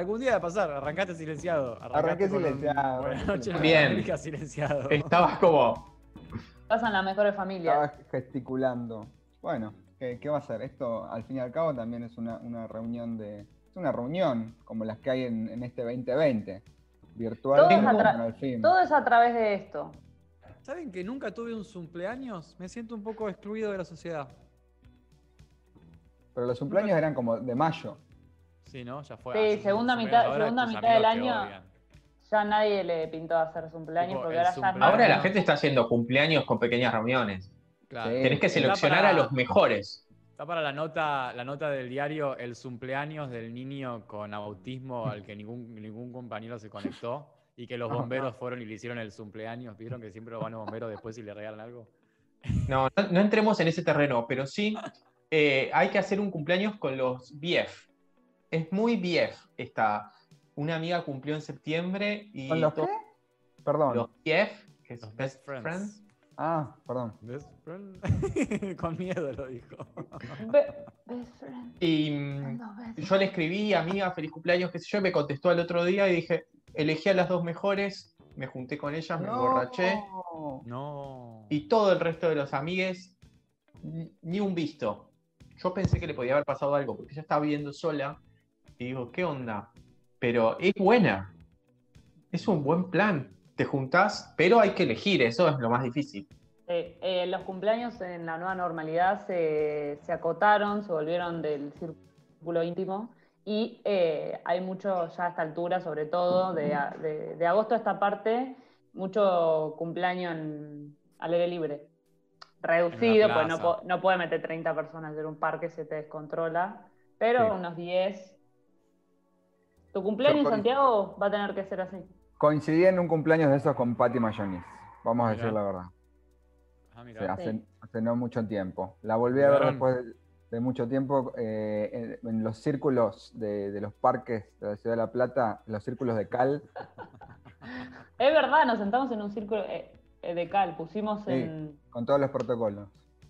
Algún día de pasar, arrancaste silenciado. Arranqué con un silenciado. Buenas noches, Bien. América silenciado. Estabas como. Pasan las mejores familias. Estaba gesticulando. Bueno, ¿qué, qué va a ser? Esto, al fin y al cabo, también es una, una reunión de. Es una reunión como las que hay en, en este 2020. Virtual, Todo pero es, a tra- bueno, al fin. todo es a través de esto. ¿Saben que nunca tuve un cumpleaños? Me siento un poco excluido de la sociedad. Pero los cumpleaños eran como de mayo. Sí, ¿no? Ya fue. Sí, segunda mitad- segunda mitad del año. Ya nadie le pintó hacer su cumpleaños Tipo, porque ahora ya cumpleaños. Ahora la no. gente está haciendo cumpleaños con pequeñas reuniones. Claro. Sí. Tenés que seleccionar para- a los mejores. Está para la nota, la nota del diario el cumpleaños del niño con autismo al que ningún, ningún compañero se conectó y que los bomberos fueron y le hicieron el cumpleaños. ¿Vieron que siempre van los bomberos después y le regalan algo? No, no, no entremos en ese terreno, pero sí eh, hay que hacer un cumpleaños con los BF. Es muy BF esta. Una amiga cumplió en septiembre y ¿Con los qué? Perdón. los BF, que es Los Best best friends. Friends. Ah, perdón. Best friend. con miedo lo dijo. Be- best friend, Y mm, no, best yo le escribí, amiga, feliz cumpleaños, qué sé yo, y me contestó al otro día y dije, elegí a las dos mejores, me junté con ellas, me emborraché. No. Y todo el resto de los amigues, ni ni un visto. Yo pensé que le podía haber pasado algo, porque ella estaba viviendo sola. Y digo, ¿qué onda? Pero es buena. Es un buen plan. Te juntás, pero hay que elegir, eso es lo más difícil. Sí, eh, los cumpleaños en la nueva normalidad se, se acotaron, se volvieron del círculo íntimo y eh, hay mucho ya a esta altura, sobre todo de, de- de agosto a esta parte, mucho cumpleaños en- al aire libre. Reducido, pues no, no puede meter 30 personas en un parque, se te descontrola, pero Sí. unos 10. Tu cumpleaños, con- Santiago, va a tener que ser así. Coincidí en un cumpleaños de esos con Patty Mayonis. Vamos a Mirá. decir la verdad. Ah, Sí, hace, Sí. hace no mucho tiempo. La volví a ver después de, de mucho tiempo eh, en, en los círculos de, de los parques de la ciudad de La Plata, los círculos de cal. Es verdad, nos sentamos en un círculo eh, eh, de cal, pusimos Sí. en... con todos los protocolos.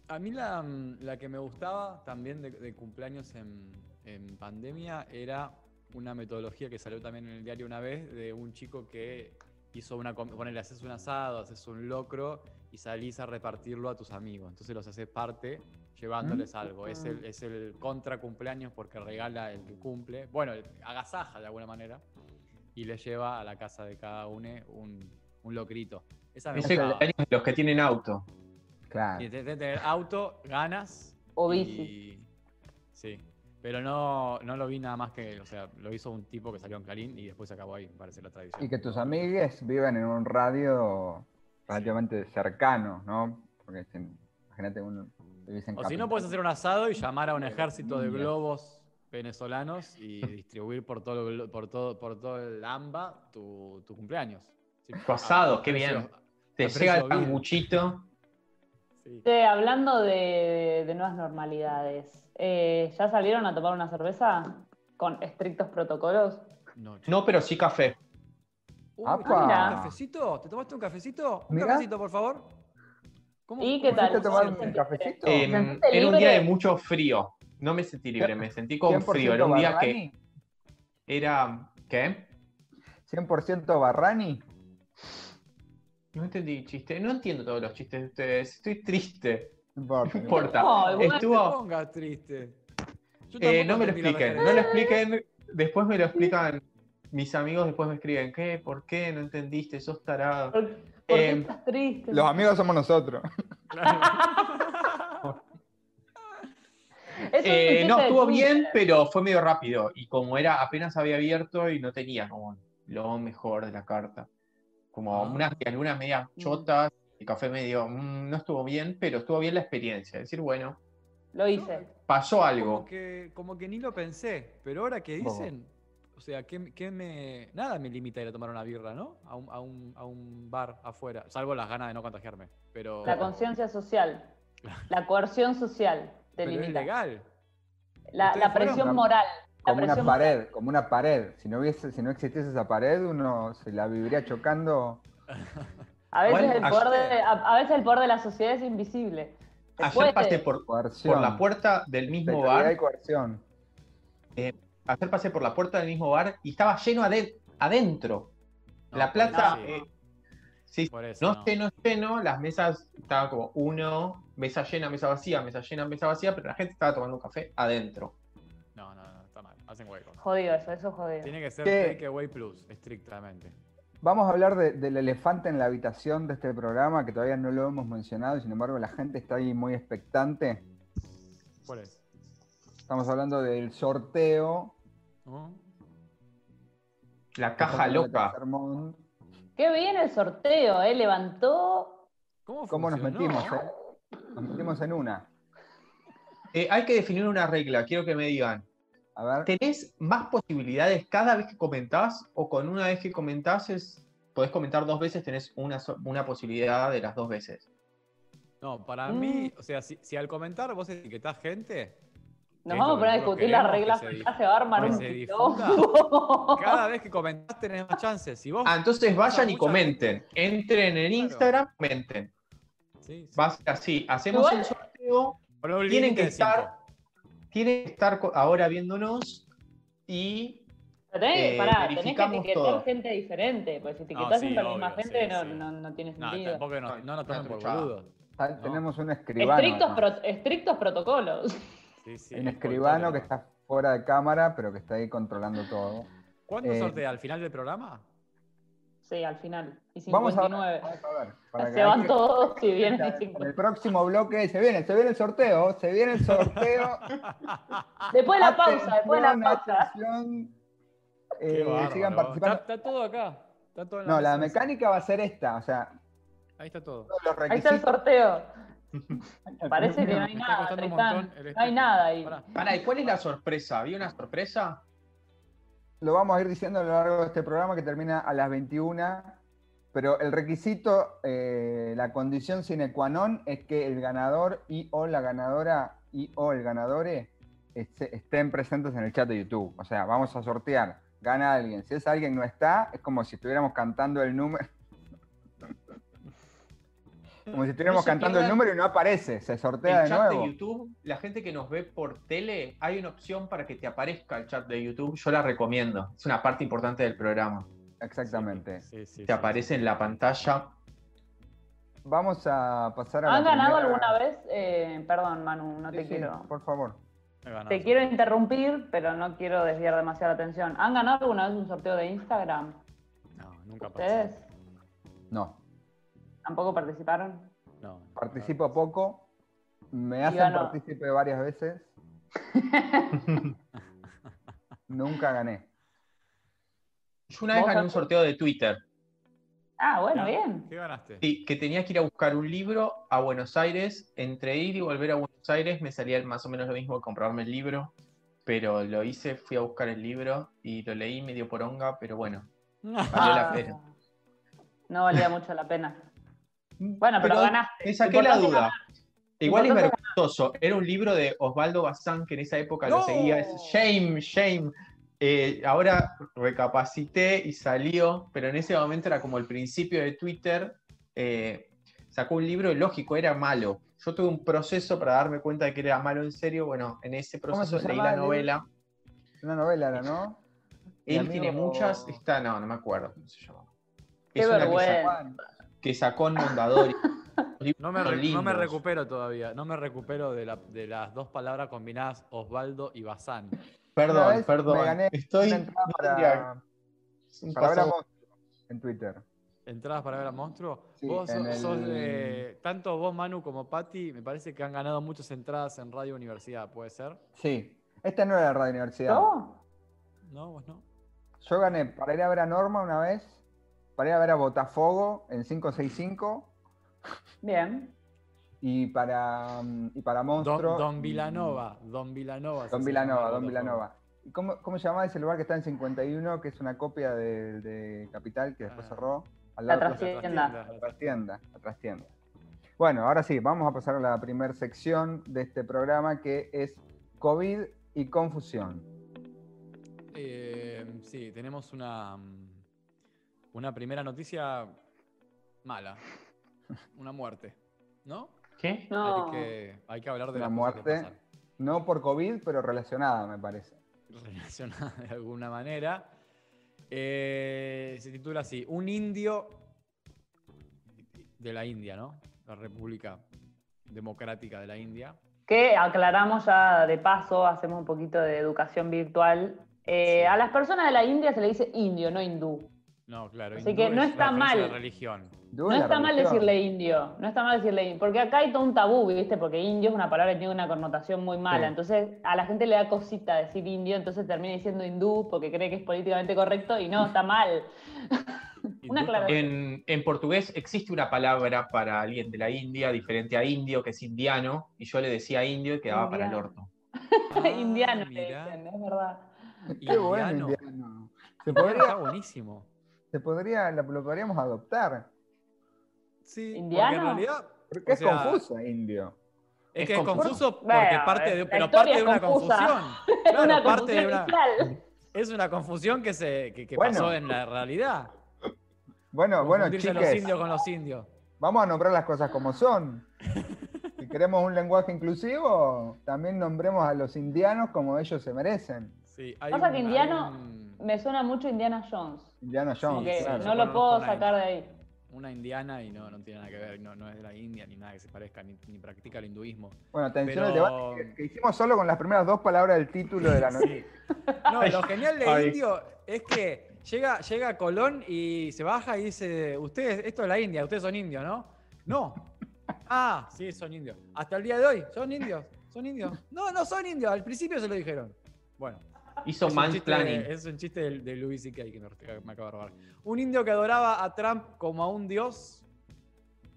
A mí la, mm, la que me gustaba también de, de cumpleaños en, en pandemia era una metodología que salió también en el diario una vez de un chico que hizo una... Ponele, haces un asado, haces un locro y salís a repartirlo a tus amigos. Entonces los haces parte llevándoles algo. Es el, es el contra cumpleaños porque regala el que cumple. Bueno, el- agasaja de alguna manera y le lleva a la casa de cada uno un, un locrito. Esa Es el gustaba. cumpleaños de los que tienen auto. Claro. Y tener auto, ganas. O y- bici. Sí. Pero no, no lo vi nada más que, o sea, lo hizo un tipo que salió en Clarín y después se acabó ahí, me parece la tradición. Y que tus amigues viven en un radio relativamente cercano, ¿no? Porque si- imagínate, un, O si no, puedes hacer un asado y llamar a un ejército de globos venezolanos y distribuir por todo, por todo, por todo el AMBA tu, tu cumpleaños. Sí, Tu asado, qué precio- bien. Te llega el sanguchito. Sí. Hablando de, de nuevas normalidades, eh, ¿ya salieron a tomar una cerveza con estrictos protocolos? No. No, pero sí café. Uy, ¡Apa! ¿te tomaste un cafecito? ¿Te tomaste un cafecito? Un Mirá. cafecito, por favor. ¿Cómo, ¿Y cómo qué tal? ¿Fuiste a tomar ¿Cómo se un cafecito? Eh, era un día de mucho frío. No me sentí libre, me sentí con 100% frío. Era un día que era. ¿Qué? 100% Barrani. No entendí el chiste. No entiendo todos los chistes de ustedes. Estoy triste. No importa. No te Estuvo. pongas triste. Yo Eh, no me lo expliquen. No lo expliquen. Después me lo explican. Mis amigos después me escriben. ¿Qué? ¿Por qué? ¿No entendiste? Sos tarado. ¿Por, por qué Em, estás triste? Los amigos somos nosotros. Es Eh, no, estuvo bien, pero fue medio rápido. Y como era, apenas había abierto y no tenía como lo mejor de la carta. Como Ah. unas, algunas medias chotas, el café medio, mm, no estuvo bien, pero estuvo bien la experiencia. Es decir, bueno, Lo hice. pasó algo. Como que, como que ni lo pensé, pero ahora que ¿Cómo? dicen, o sea, ¿qué, qué me. Nada me limita a ir a tomar una birra, ¿no? A un, a un, a un bar afuera. Salvo las ganas de no contagiarme. Pero. La conciencia social, la coerción social te pero es limita. legal. La, la presión fueron- moral. Como una pared, como una pared. Si no hubiese, si no existiese esa pared, uno se la viviría chocando. A veces, el poder ayer- de, a, a veces el poder de la sociedad es invisible. Ayer pasé por, la puerta del mismo bar. y coerción. Ayer pasé por la puerta del mismo bar y estaba lleno ade- adentro. No, la plaza. sí. eh, sí, Por eso no no. lleno, lleno. Las mesas estaban como uno, mesa llena, mesa vacía, mesa llena, mesa vacía, pero la gente estaba tomando un café adentro. No, no, no. Hacen hueco. Jodido eso, eso es jodido. Tiene que ser ¿Qué? takeaway plus, estrictamente. Vamos a hablar de- del elefante en la habitación de este programa, que todavía no lo hemos mencionado, y sin embargo la gente está ahí muy expectante. ¿Cuál es? Estamos hablando del sorteo. La caja loca. Qué bien el sorteo, ¿eh? Levantó. ¿Cómo, ¿Cómo nos metimos? eh? Nos metimos en una. Eh, hay que definir una regla, quiero que me digan. A ver, ¿Tenés más posibilidades cada vez que comentás o con una vez que comentás es, podés comentar dos veces, tenés una, una posibilidad de las dos veces? No, para Mm. mí, o sea, si, si al comentar vos etiquetás gente, Nos vamos a poner a discutir las reglas, que se ya se va a armar un cada vez que comentás tenés más chances. Si vos. Ah, entonces vayan y comenten. Entren en Claro. Instagram, comenten. Sí, sí. Va a ser así. Hacemos el sorteo. Tienen que estar, tienen que estar ahora viéndonos y Pero tenés, Eh, pará, tenés que verificamos etiquetar todo. gente diferente, pues si No, etiquetás sí, siempre a la misma gente sí, no, sí. no, no tiene No, sentido. tampoco Ay, no nos tomen por boludos. no. tenemos un escribano. Estrictos, acá. pro- estrictos protocolos. Sí, sí, un es escribano que está fuera de cámara, pero que está ahí controlando todo. ¿Cuándo eh, sortea? ¿Al final del programa? Sí, al final. Y Vamos a, 59. vamos a ver. para Se van que- todos y vienen y En el 50. próximo bloque se viene, se viene el sorteo, se viene el sorteo. Después de la pausa, después de la pausa. Eh, sigan Está, participando. está todo acá. Está todo en No, la mecánica va a ser esta, o sea, Ahí está todo. Ahí está el sorteo. Parece que no hay nada, No hay espejo. nada ahí. Pará. Pará, ¿y cuál es la sorpresa? ¿Había una sorpresa? Lo vamos a ir diciendo a lo largo de este programa que termina a las 21, pero el requisito, eh, la condición sine qua non es que el ganador y o la ganadora y o el ganadore este- estén presentes en el chat de YouTube. O sea, vamos a sortear, gana alguien. Si ese alguien no está, es como si estuviéramos cantando el número. Como si estuviéramos No cantando el número y no aparece, se sortea El de chat nuevo. de YouTube, la gente que nos ve por tele, hay una opción para que te aparezca el chat de YouTube. Yo la recomiendo. Es una parte importante del programa. Exactamente. Sí, sí, Te sí, aparece en la pantalla. Vamos a pasar a la ¿Han ganado primera- alguna vez? Eh, perdón, Manu, no Sí, te sí, quiero. Por favor. Te quiero interrumpir, pero no quiero desviar demasiada atención. ¿Han ganado alguna vez un sorteo de Instagram? No, nunca pasó. ¿Ustedes? No. ¿Tampoco participaron? No. Participo poco, me Y hacen ganó. partícipe varias veces. Nunca gané. Yo una vez ¿Vos, gané un sorteo de Twitter. Ah, bueno, bien. ¿Qué ganaste? Sí, que tenía que ir a buscar un libro a Buenos Aires. Entre ir y volver a Buenos Aires me salía más o menos lo mismo que comprarme el libro. Pero lo hice, fui a buscar el libro y lo leí medio poronga, pero bueno, valió la pena. No valía mucho la pena. Bueno, pero, ganaste. Me saqué la duda. ganar. Igual es vergonzoso. Era un libro de Osvaldo Bazán que en esa época lo seguía. Es shame, shame. Eh, ahora recapacité y salió, pero en ese momento era como el principio de Twitter. eh, sacó un libro y lógico, era malo. Yo tuve un proceso para darme cuenta de que era malo en serio. Bueno, en ese ¿Cómo proceso se leí la novela. Una novela era, ¿no? Él amigo- tiene muchas. Está, no, no me acuerdo cómo se llama. Qué Es una que vergüenza. sacó, que sacó en Mondadori. No me, Son re- no me lindos. recupero todavía. No me recupero de, la- de las dos palabras combinadas Osvaldo y Bazán. Perdón, vez perdón. Me gané Estoy. para, un para ver a Monstruo en Twitter. ¿Entradas para ver a Monstruo? Sí, vos sos, sos el- de. Tanto vos, Manu, como Patti, me parece que han ganado muchas entradas en Radio Universidad, ¿puede ser? Sí. Esta no era Radio Universidad. ¿No? ¿No? ¿Vos no? Yo gané para ir a ver a Norma una vez, para ir a ver a Botafogo en 565 Bien. y para, mm, y para Don, Monstruo. Don Vilanova. Don Vilanova. Don se Vilanova, llama Don. Vilanova. ¿Cómo, ¿Cómo se llamaba ese lugar que está en 51, que es una copia de, de Capital que después Ah. cerró? Al La lado de trastienda. trastienda, la trastienda, la trastienda. Bueno, ahora sí, vamos a pasar a la primera sección de este programa que es COVID y confusión. Eh, sí, tenemos una, mm, una primera noticia mala. Una muerte, ¿no? ¿Qué? No. Hay, que, hay que hablar de Una que muerte. No por COVID, pero relacionada, me parece. relacionada de alguna manera. Eh, se titula así: Un indio de la India, ¿no? La República Democrática de la India. Que aclaramos ya de paso, hacemos un poquito de educación virtual. Eh, Sí. A las personas de la India se le dice indio, no hindú. No, claro. Así que no es está mal. religión. No está mal decirle indio, no está mal decirle indio, porque acá hay todo un tabú, ¿viste? Porque indio es una palabra que tiene una connotación muy mala, Sí. entonces a la gente le da cosita decir indio, entonces termina diciendo hindú porque cree que es políticamente correcto y no, está mal. Una aclaración. En, en portugués existe una palabra para alguien de la India diferente a indio, que es indiano, y yo le decía indio y quedaba para el orto. Ah, Indiano, le mirá. dicen, es verdad. Qué bueno, Indiano. Se Está podría, buenísimo. Se podría, lo, lo podríamos adoptar. Sí, ¿Indiano? porque en realidad Porque es sea, confuso, indio. es que es confuso. confuso porque Bueno, parte de, pero parte de una confusa. confusión. Es Claro, una parte de confusión una, inicial. es una confusión que se que, que Bueno. pasó en la realidad. Bueno, bueno, los chiques, indios con los indios. vamos a nombrar las cosas como son. Si queremos un lenguaje inclusivo, también nombremos a los indianos como ellos se merecen. Sí, hay Pasa un- que hay indiano un- me suena mucho Indiana Jones. Indiana Jones. Sí, claro. no lo puedo sacar de ahí. una indiana y no, no tiene nada que ver, no, no es de la India ni nada que se parezca, ni, ni practica el hinduismo. Bueno, atención al debate que, que hicimos solo con las primeras dos palabras del título de la noticia. No, lo genial de Ay. indio es que llega, llega Colón y se baja y dice, ustedes, esto es la India, ustedes son indios, ¿no? No. Ah, sí, son indios. Hasta el día de hoy, ¿son indios? ¿Son indios? No, no son indios, al principio se lo dijeron. Bueno. Hizo un mansplaining. es un chiste de, de Louis C.K. que me, acaba de robar. Un indio que adoraba a Trump como a un dios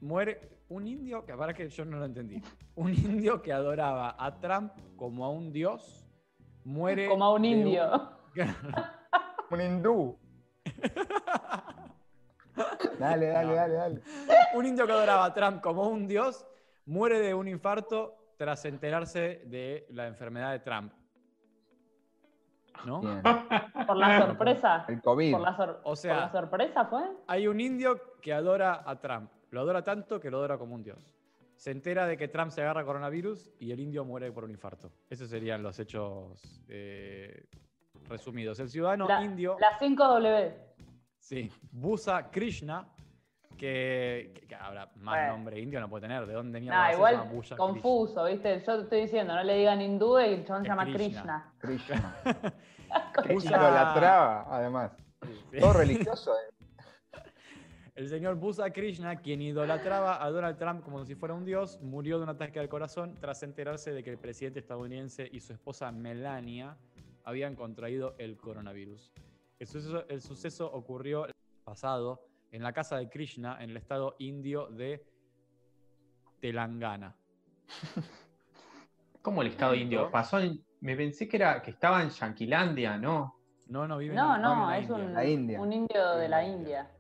muere. Un indio que, para que yo no lo entendí. Un indio que adoraba a Trump como a un dios muere. Como a un indio. Un hindú. Dale, dale, No. dale, dale. Un indio que adoraba a Trump como un dios muere de un infarto tras enterarse de la enfermedad de Trump. ¿No? Bien. Por la sorpresa. El COVID. Por la, sor- O sea- por la sorpresa fue. Hay un indio que adora a Trump. Lo adora tanto que lo adora como un dios. Se entera de que Trump se agarra coronavirus y el indio muere por un infarto. Esos serían los hechos eh, resumidos. El ciudadano La- indio, Las 5W. sí, Busa Krishna, que, que- que ahora más Bueno. nombre indio no puede tener. ¿De dónde mierda Nah, igual llama Busa confuso, ¿viste? Yo te estoy diciendo, no le digan hindú y el chabón se llama Krishna. Krishna. Krishna. Que Usa- idolatraba, además. Sí. Todo religioso. eh. El señor Busa Krishna, quien idolatraba a Donald Trump como si fuera un dios, murió de un ataque al corazón tras enterarse de que el presidente estadounidense y su esposa Melania habían contraído el coronavirus. El suceso, el suceso ocurrió el pasado en la casa de Krishna en el estado indio de Telangana. ¿Cómo el Estado indio? Pasó en- Me pensé que era que estaba en Yanquilandia, ¿no? No, no vive No, en, no, en la es India. un, La India. un indio de la La India. India.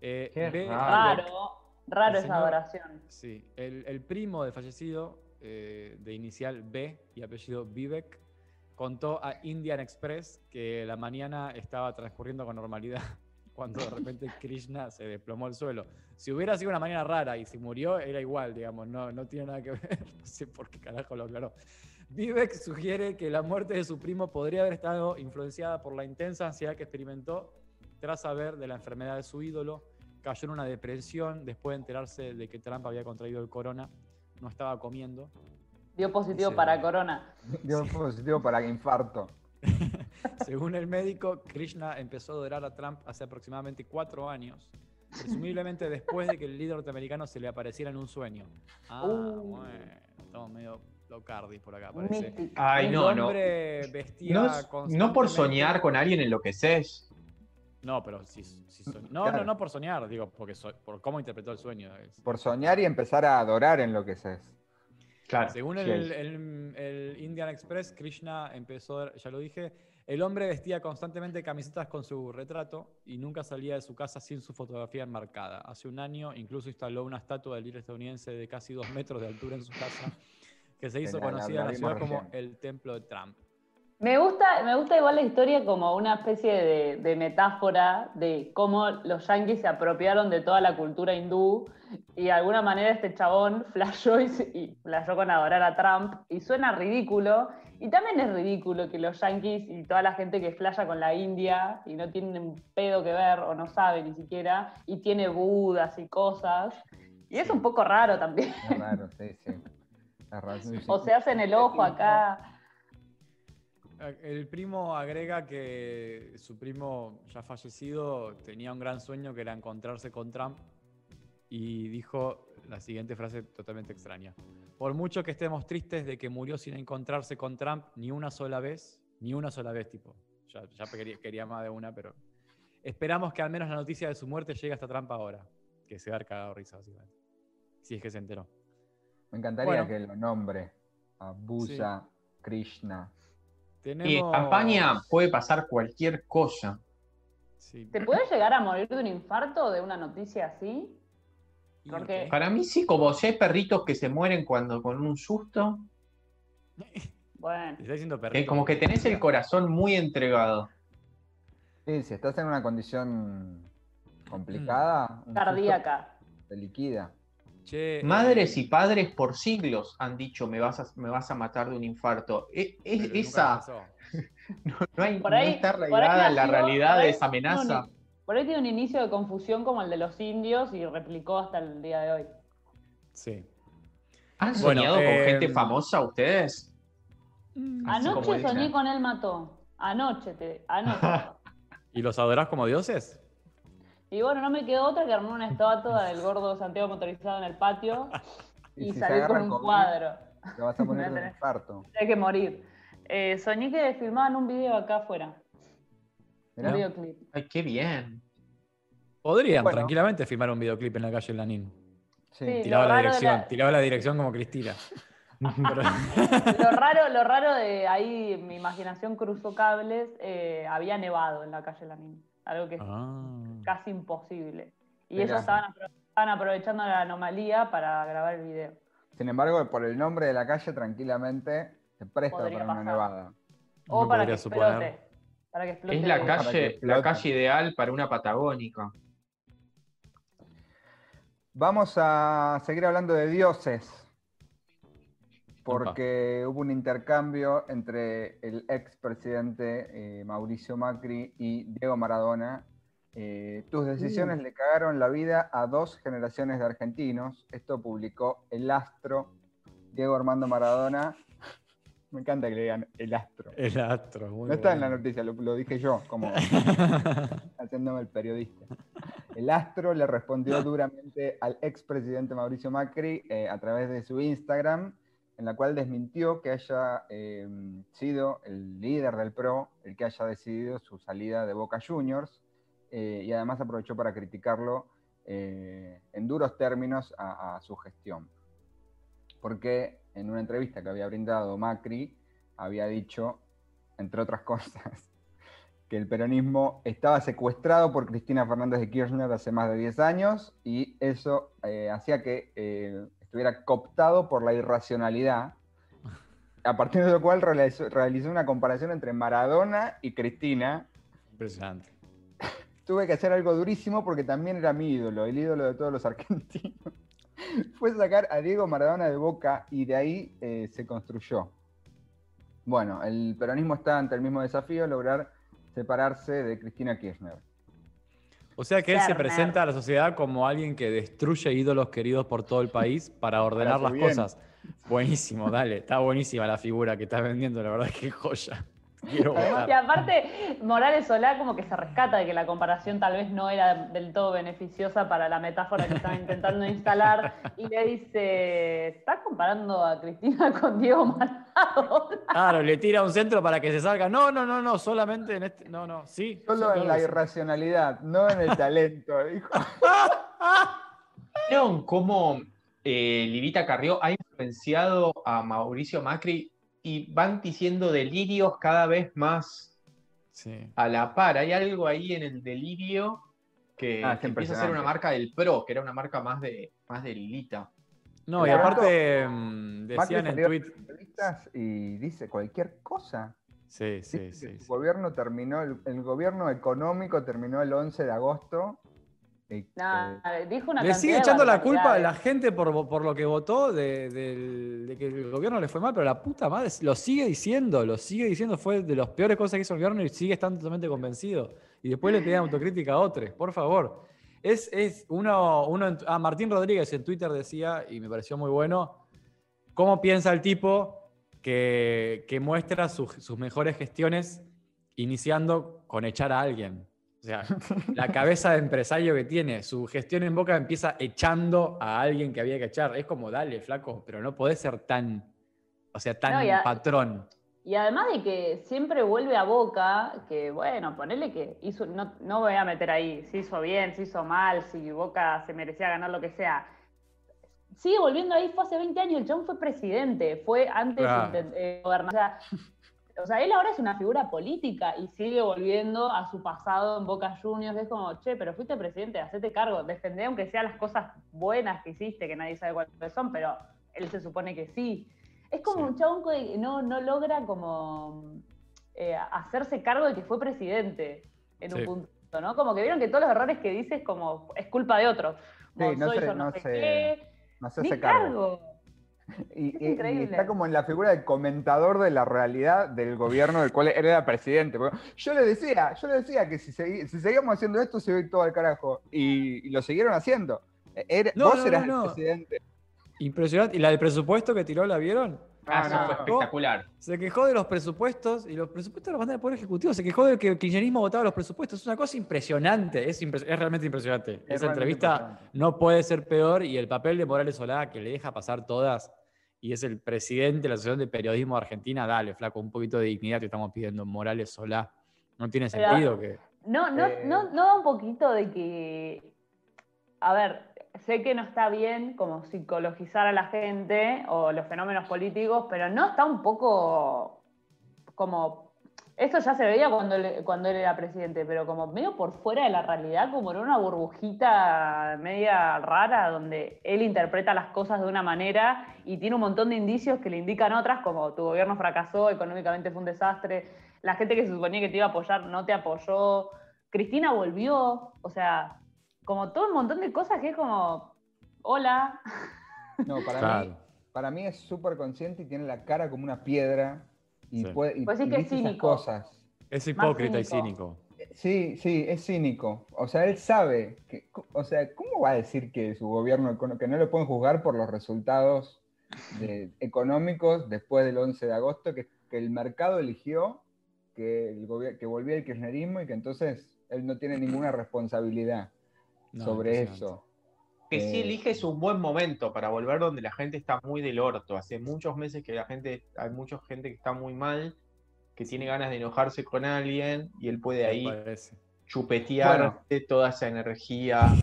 Eh, Qué raro. Raro, raro El esa señor- adoración. Sí, el, el primo del fallecido, eh, de inicial B y apellido Vivek, contó a Indian Express que la mañana estaba transcurriendo con normalidad cuando de repente Krishna se desplomó al suelo. Si hubiera sido una mañana rara y si murió, era igual, digamos, no, no tiene nada que ver. No sé por qué carajo lo aclaró. Vivek sugiere que la muerte de su primo podría haber estado influenciada por la intensa ansiedad que experimentó tras saber de la enfermedad de su ídolo. Cayó en una depresión después de enterarse de que Trump había contraído el corona. No estaba comiendo. Dio positivo para corona. Dio positivo para infarto. Según el médico, Krishna empezó a adorar a Trump hace aproximadamente cuatro años, presumiblemente después de que el líder norteamericano se le apareciera en un sueño. Ah, Uh. bueno, estamos medio locardis por acá, parece. Místico. Ay, El no, no. hombre vestía No, es- no por soñar con alguien enloqueces. No, pero si, si soñ- No, Claro. no, no por soñar, digo, porque so- por cómo interpretó el sueño. es- Por soñar y empezar a adorar en lo que es. Claro. Según sí, el, es. el- el Indian Express, Krishna empezó, ya lo dije, el hombre vestía constantemente camisetas con su retrato y nunca salía de su casa sin su fotografía enmarcada. Hace un año incluso instaló una estatua del líder estadounidense de casi dos metros de altura en su casa, que se hizo conocida la en la vimos ciudad como el Templo de Trump. Me gusta, me gusta igual la historia como una especie de, de metáfora de cómo los yanquis se apropiaron de toda la cultura hindú y de alguna manera este chabón flashó y, y flashó con adorar a Trump y suena ridículo y también es ridículo que los yanquis y toda la gente que flasha con la India y no tienen un pedo que ver o no sabe ni siquiera y tiene budas y cosas y es un poco raro también Es raro, sí, sí. O se hacen el ojo acá El primo agrega que su primo ya fallecido tenía un gran sueño que era encontrarse con Trump y dijo la siguiente frase totalmente extraña. Por mucho que estemos tristes de que murió sin encontrarse con Trump ni una sola vez, ni una sola vez, tipo, ya, ya quería, quería más de una, pero esperamos que al menos la noticia de su muerte llegue hasta Trump ahora, que se va a de risa, básicamente. Si es que se enteró. Me encantaría Bueno. que lo nombre. Abusa, Krishna. Tenemos... Y en campaña puede pasar cualquier cosa. Sí. ¿Te puedes llegar a morir de un infarto de una noticia así? Porque- Para mí sí, como si hay perritos que se mueren cuando con un susto, Bueno, como que tenés el corazón muy entregado. Sí, si estás en una condición complicada, un cardíaca. te liquida. Che, Madres eh, y padres por siglos han dicho me vas a, me vas a matar de un infarto. E- es- nunca esa no, no hay, Por no ahí- está arraigada la realidad de esa amenaza. Por ahí tiene un inicio de confusión como el de los indios y replicó hasta el día de hoy. Sí. ¿Han Bueno, soñado con eh, gente famosa ustedes? Como Anoche soñé con él mató. Anoche, te, anoche. ¿Y los adorás como dioses? Y bueno, no me quedó otra que armar una estatua del gordo Santiago motorizado en el patio y, si se salir con un COVID, cuadro. Te vas a poner Me un infarto. Hay que morir. Eh, soñé que filmaban un video acá afuera. Mirá. Un videoclip. Ay, qué bien. Podrían Bueno. tranquilamente filmar un videoclip en la calle Lanín. Sí. Sí. Tiraba la dirección, la- tiraba la dirección como Cristina. Pero- Lo raro, lo raro de ahí, mi imaginación cruzó cables, eh, había nevado en la calle Lanín. Algo que es Ah. casi imposible. Y Mirá. ellos estaban, apro- estaban aprovechando la anomalía para grabar el video. Sin embargo, por el nombre de la calle, tranquilamente se presta Podría para una nevada. O para que explote. suponer. Para que explote. Es la calle, explote. la calle ideal para una patagónica. Vamos a seguir hablando de dioses. Porque hubo un intercambio entre el expresidente eh, Mauricio Macri y Diego Maradona. Eh, tus decisiones le cagaron la vida a dos generaciones de argentinos. Esto publicó el astro Diego Armando Maradona. Me encanta que le digan el astro. El astro, muy No está en la noticia, lo, lo dije yo, como haciéndome el periodista. El astro le respondió duramente al expresidente Mauricio Macri eh, a través de su Instagram, en la cual desmintió que haya eh, sido el líder del PRO el que haya decidido su salida de Boca Juniors, eh, y además aprovechó para criticarlo eh, en duros términos a, a su gestión. Porque en una entrevista que había brindado Macri, había dicho, entre otras cosas, que el peronismo estaba secuestrado por Cristina Fernández de Kirchner hace más de 10 años y eso eh, hacía que eh, estuviera cooptado por la irracionalidad, a partir de lo cual realizó, realizó una comparación entre Maradona y Cristina. Impresionante. Tuve que hacer algo durísimo porque también era mi ídolo, el ídolo de todos los argentinos. Fue sacar a Diego Maradona de Boca y de ahí eh, se construyó. Bueno, el peronismo está ante el mismo desafío, lograr separarse de Cristina Kirchner. O sea que él se presenta a la sociedad como alguien que destruye ídolos queridos por todo el país para ordenar las bien. cosas. Buenísimo, dale. Está buenísima la figura que estás vendiendo, la verdad que joya. Quiero y aparte, Morales Solá como que se rescata de que la comparación tal vez no era del todo beneficiosa para la metáfora que estaba intentando instalar y le dice, ¿estás comparando a Cristina con Diego Maradona? Claro, le tira un centro para que se salga. No, no, no, no, solamente en este. No, no, sí. Solo sí, en la irracionalidad, no en el talento, dijo. ¿Vieron cómo eh, Lilita Carrió ha influenciado a Mauricio Macri y van diciendo delirios cada vez más Sí. a la par. Hay algo ahí en el delirio que, Ah, que empieza a ser una marca del pro, que era una marca más de, más de Lilita. No, y aparte mm, decían en tweet. y dice cualquier cosa. Sí, sí, Dice sí. que sí. Su gobierno terminó, el, el gobierno económico terminó el 11 de agosto. Y que- Nah, dijo una Le sigue echando la culpa a la gente por, por lo que votó de, que el gobierno le fue mal, pero la puta madre lo sigue diciendo, lo sigue diciendo, fue de las peores cosas que hizo el gobierno y sigue estando totalmente convencido. Y después le piden autocrítica a otros, por favor. Es, es uno, uno ah, Martín Rodríguez en Twitter decía, y me pareció muy bueno, cómo piensa el tipo que, que muestra sus, sus mejores gestiones iniciando con echar a alguien. O sea, la cabeza de empresario que tiene, su gestión en Boca empieza echando a alguien que había que echar. Es como, dale, flaco, pero no podés ser tan, o sea, tan No, y a- patrón. Y además de que siempre vuelve a Boca, que bueno, ponele que hizo, no, no voy a meter ahí si hizo bien, si hizo mal, si Boca se merecía ganar lo que sea. Sigue volviendo ahí, fue hace 20 años, el chabón fue presidente, fue antes Claro. eh, gobernador. O sea, o sea, él ahora es una figura política y sigue volviendo a su pasado en Boca Juniors. Es como, che, pero fuiste presidente, hacete cargo, defendé aunque sean las cosas buenas que hiciste, que nadie sabe cuáles son, pero él se supone que sí. Es como Sí. un chabón que no, no logra como eh, hacerse cargo de que fue presidente en Sí. un punto, ¿no? Como que vieron que todos los errores que dice es como, es culpa de otros. Sí, no soy se- yo no, no sé se- qué, no cargo. cargo. Y, Es y- y increíble. está como en la figura de comentador de la realidad del gobierno del cual él era presidente. Porque Yo le decía, yo le decía que si, segui- si seguíamos haciendo esto se iba a ir todo al carajo. Y, y lo siguieron haciendo. Era- No, vos no, eras no, no. el presidente. Impresionante. ¿Y la del presupuesto que tiró la vieron? Ah, eso no, fue espectacular. Se quejó de los presupuestos y los presupuestos los mandan al Poder Ejecutivo. Se quejó de que el kirchnerismo votaba los presupuestos. Es una cosa impresionante. Es, impres- es realmente impresionante. Esa realmente entrevista impresionante. no puede ser peor y el papel de Morales Solá, que le deja pasar todas y es el presidente de la Asociación de Periodismo de Argentina, dale, flaco, un poquito de dignidad te estamos pidiendo. Morales Solá. No tiene Pero- sentido que. No, no, Eh. no, no da un poquito de que. A ver, sé que no está bien como psicologizar a la gente o los fenómenos políticos, pero no está un poco como. Esto ya se veía cuando él, cuando él era presidente, pero como medio por fuera de la realidad, como en una burbujita media rara, donde él interpreta las cosas de una manera y tiene un montón de indicios que le indican otras, como tu gobierno fracasó, económicamente fue un desastre, la gente que se suponía que te iba a apoyar no te apoyó, Cristina volvió, o sea, como todo un montón de cosas que es como, hola, No, para Claro. mí, para mí es súper consciente y tiene la cara como una piedra. Y, Sí. puede, y- Pues sí que es cínico. cosas. Es hipócrita y cínico. Sí, sí, es cínico. O sea, él sabe que, o sea, ¿cómo va a decir que su gobierno, que no lo pueden juzgar por los resultados de- económicos después del 11 de agosto, que, que el mercado eligió que, el que volvía el kirchnerismo y que entonces él no tiene ninguna responsabilidad No, sobre eso? Que si Eh, eliges un buen momento para volver donde la gente está muy del orto. Hace muchos meses que la gente, hay mucha gente que está muy mal, que tiene ganas de enojarse con alguien y él puede ahí chupetear toda esa energía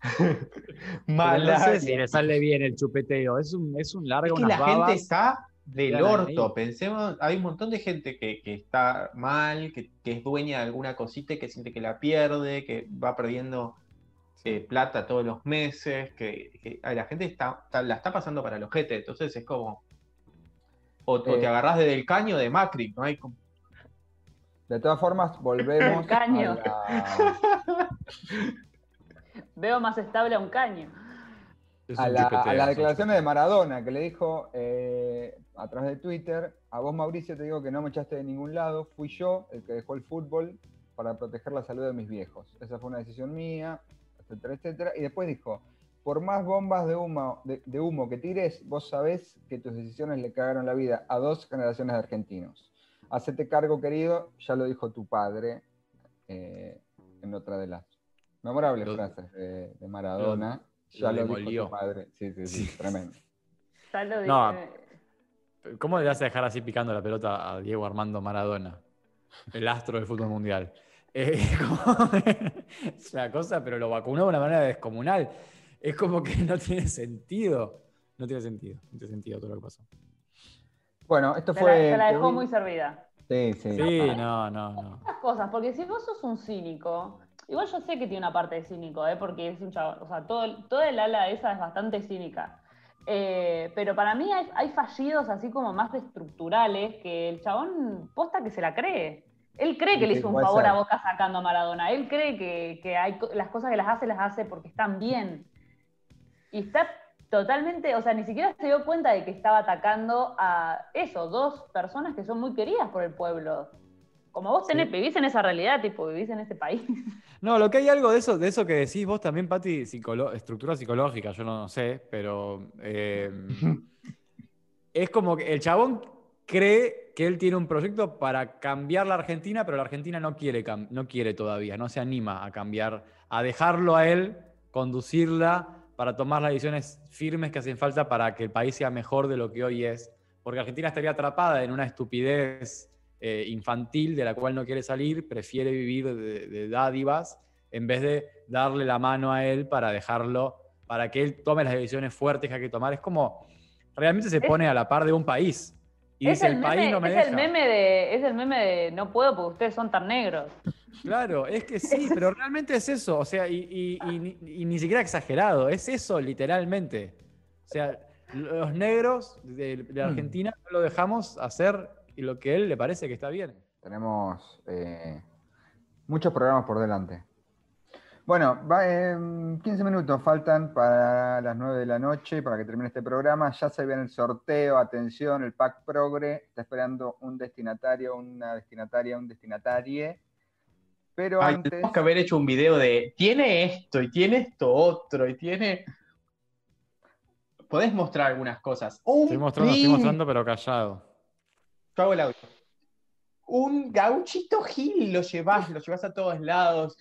mala. No sé si le sale bien el chupeteo. Es un, es un Es largo, que unas la gente está del orto. ahí. Pensemos, hay un montón de gente que, que está mal, que, que es dueña de alguna cosita y que siente que la pierde, que va perdiendo eh, plata todos los meses, que, que a la gente está, está- la está pasando para el ojete. Entonces es como. O, o te Eh. agarrás desde el caño de Macri, ¿no? Hay como- De todas formas, volvemos Caño. a la, veo más estable a un caño. A un la- a las es un declaraciones de Maradona, que le dijo eh, a través de Twitter, a vos Mauricio te digo que no me echaste de ningún lado, fui yo el que dejó el fútbol para proteger la salud de mis viejos. Esa fue una decisión mía, etcétera, etcétera. Y después dijo, por más bombas de humo, de, de humo que tires, vos sabés que tus decisiones le cagaron la vida a dos generaciones de argentinos. Hacete cargo, querido, ya lo dijo tu padre eh, en otra de las memorables Lo- frases de, de Maradona. lo ya lo, dijo tu padre. Sí, sí, sí, Sí. tremendo. Ya lo No, dije. ¿Cómo le vas a dejar así picando la pelota a Diego Armando Maradona? El astro del fútbol mundial. Eh, como- es una cosa, pero lo vacunó de una manera descomunal. es como que no tiene sentido. No tiene sentido, no tiene sentido todo lo que pasó. Bueno, esto Se fue. la, se la dejó muy servida. Sí, sí. Sí, no, no, no. Estas cosas, porque si vos sos un cínico, igual yo sé que tiene una parte de cínico, ¿eh? porque es un chabón, o sea, todo, toda el ala esa es bastante cínica. Eh, pero para mí hay, hay fallidos así como más estructurales que el chabón posta que se la cree. Él cree que le hizo un favor a Boca sacando a Maradona. Él cree que, que hay, las cosas que las hace, las hace porque están bien. Y está totalmente, o sea, ni siquiera se dio cuenta de que estaba atacando a eso, dos personas que son muy queridas por el pueblo. Como vos tenés, vivís en esa realidad, tipo, vivís en ese país. No, lo que hay algo de eso, de eso que decís vos también, Pati, psicolo- estructura psicológica, yo no sé, pero eh, es como que el chabón cree que él tiene un proyecto para cambiar la Argentina, pero la Argentina no quiere, no quiere todavía, no se anima a cambiar, a dejarlo a él, conducirla para tomar las decisiones firmes que hacen falta para que el país sea mejor de lo que hoy es. Porque Argentina estaría atrapada en una estupidez eh, infantil de la cual no quiere salir, prefiere vivir de, de dádivas en vez de darle la mano a él para dejarlo, para que él tome las decisiones fuertes que hay que tomar. Es como, realmente se pone a la par de un país. Y es dice, el, el, meme, país no me es deja. el meme de, es el meme de no puedo porque ustedes son tan negros. Claro, es que sí, pero realmente es eso. O sea, y, y- y ni- y ni siquiera exagerado, es eso literalmente. O sea, los negros de, de Argentina no lo dejamos hacer lo que a él le parece que está bien. Tenemos eh, muchos programas por delante. Bueno, va, em, 15 minutos faltan para las 9 de la noche, para que termine este programa. Ya se viene el sorteo, atención, el pack progre. Está esperando un destinatario, una destinataria, un destinatarie. Pero Ay, antes... tenemos que haber hecho un video de tiene esto y tiene esto otro y tiene. Podés mostrar algunas cosas. Un Estoy mostrando, estoy mostrando, pero callado. Yo hago el audio. Un gauchito gil lo llevas, lo llevas a todos lados,